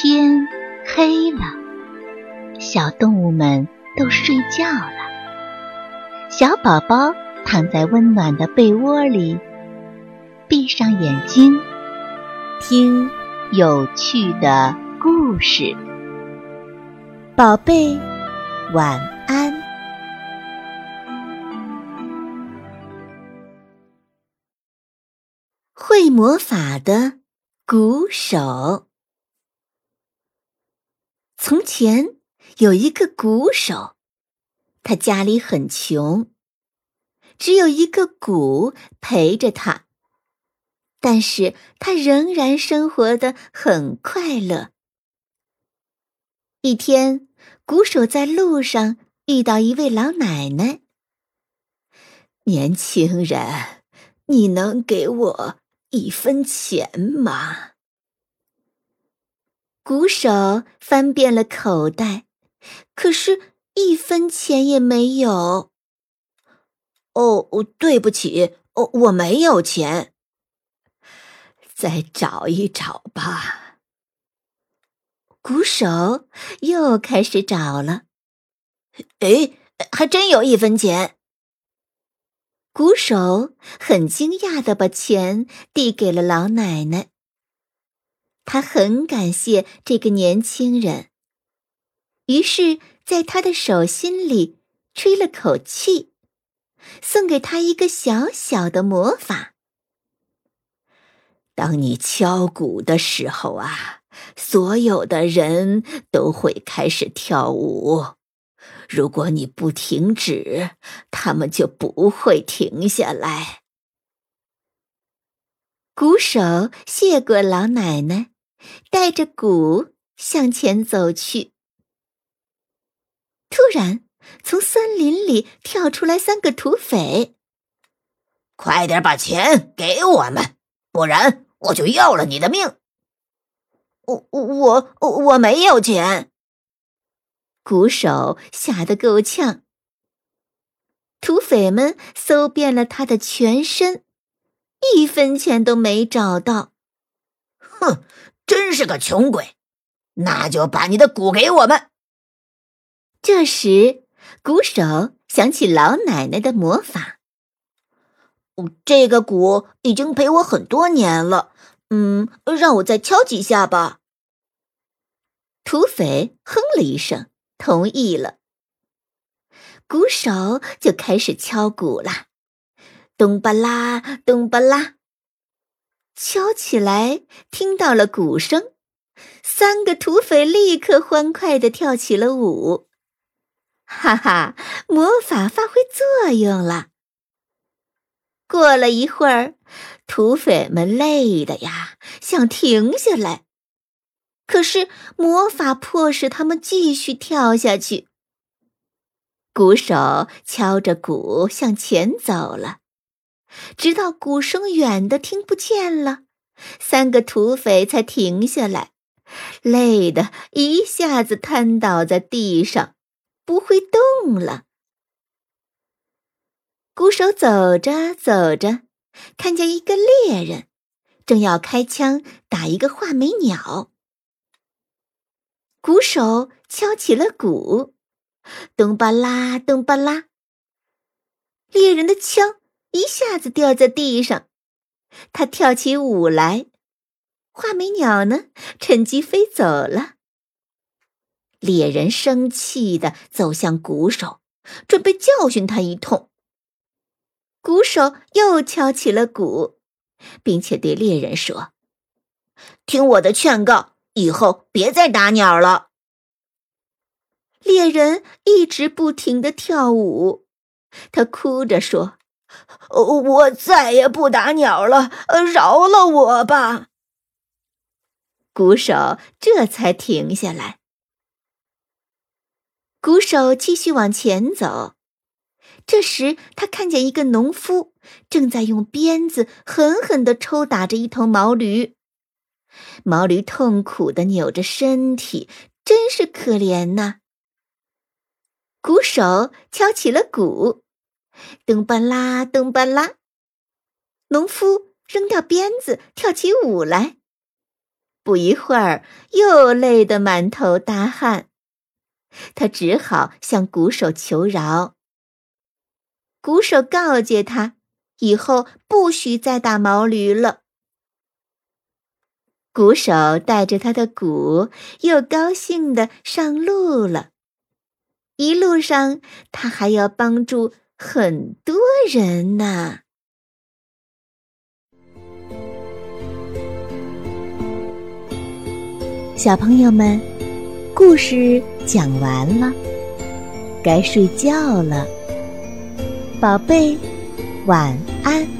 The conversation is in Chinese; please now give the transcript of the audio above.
天黑了，小动物们都睡觉了。小宝宝躺在温暖的被窝里，闭上眼睛，听有趣的故事。宝贝，晚安。会魔法的鼓手。从前有一个鼓手，他家里很穷，只有一个鼓陪着他，但是他仍然生活的很快乐。一天，鼓手在路上遇到一位老奶奶。年轻人，你能给我一分钱吗？鼓手翻遍了口袋，可是一分钱也没有。哦，对不起，哦，我没有钱。再找一找吧。鼓手又开始找了。哎，还真有一分钱。鼓手很惊讶的把钱递给了老奶奶。他很感谢这个年轻人，于是在他的手心里吹了口气，送给他一个小小的魔法。当你敲鼓的时候啊，所有的人都会开始跳舞。如果你不停止，他们就不会停下来。鼓手谢过老奶奶。带着鼓向前走去，突然从森林里跳出来三个土匪。快点把钱给我们，不然我就要了你的命！我我我我没有钱。鼓手吓得够呛。土匪们搜遍了他的全身，一分钱都没找到。哼！真是个穷鬼，那就把你的鼓给我们。这时，鼓手想起老奶奶的魔法。这个鼓已经陪我很多年了，嗯，让我再敲几下吧。土匪哼了一声，同意了。鼓手就开始敲鼓啦，咚吧啦，咚巴拉。敲起来，听到了鼓声，三个土匪立刻欢快的跳起了舞。哈哈，魔法发挥作用了。过了一会儿，土匪们累的呀，想停下来，可是魔法迫使他们继续跳下去。鼓手敲着鼓向前走了。直到鼓声远的听不见了，三个土匪才停下来，累得一下子瘫倒在地上，不会动了。鼓手走着走着，看见一个猎人，正要开枪打一个画眉鸟。鼓手敲起了鼓，咚巴拉，咚巴拉，猎人的枪。一下子掉在地上，他跳起舞来。画眉鸟呢，趁机飞走了。猎人生气的走向鼓手，准备教训他一通。鼓手又敲起了鼓，并且对猎人说：“听我的劝告，以后别再打鸟了。”猎人一直不停的跳舞，他哭着说。我再也不打鸟了，饶了我吧！鼓手这才停下来。鼓手继续往前走，这时他看见一个农夫正在用鞭子狠狠的抽打着一头毛驴，毛驴痛苦的扭着身体，真是可怜呐。鼓手敲起了鼓。噔巴啦，噔巴啦，农夫扔掉鞭子，跳起舞来。不一会儿又累得满头大汗，他只好向鼓手求饶。鼓手告诫他，以后不许再打毛驴了。鼓手带着他的鼓，又高兴地上路了。一路上，他还要帮助很多人呐。小朋友们，故事讲完了，该睡觉了。宝贝，晚安。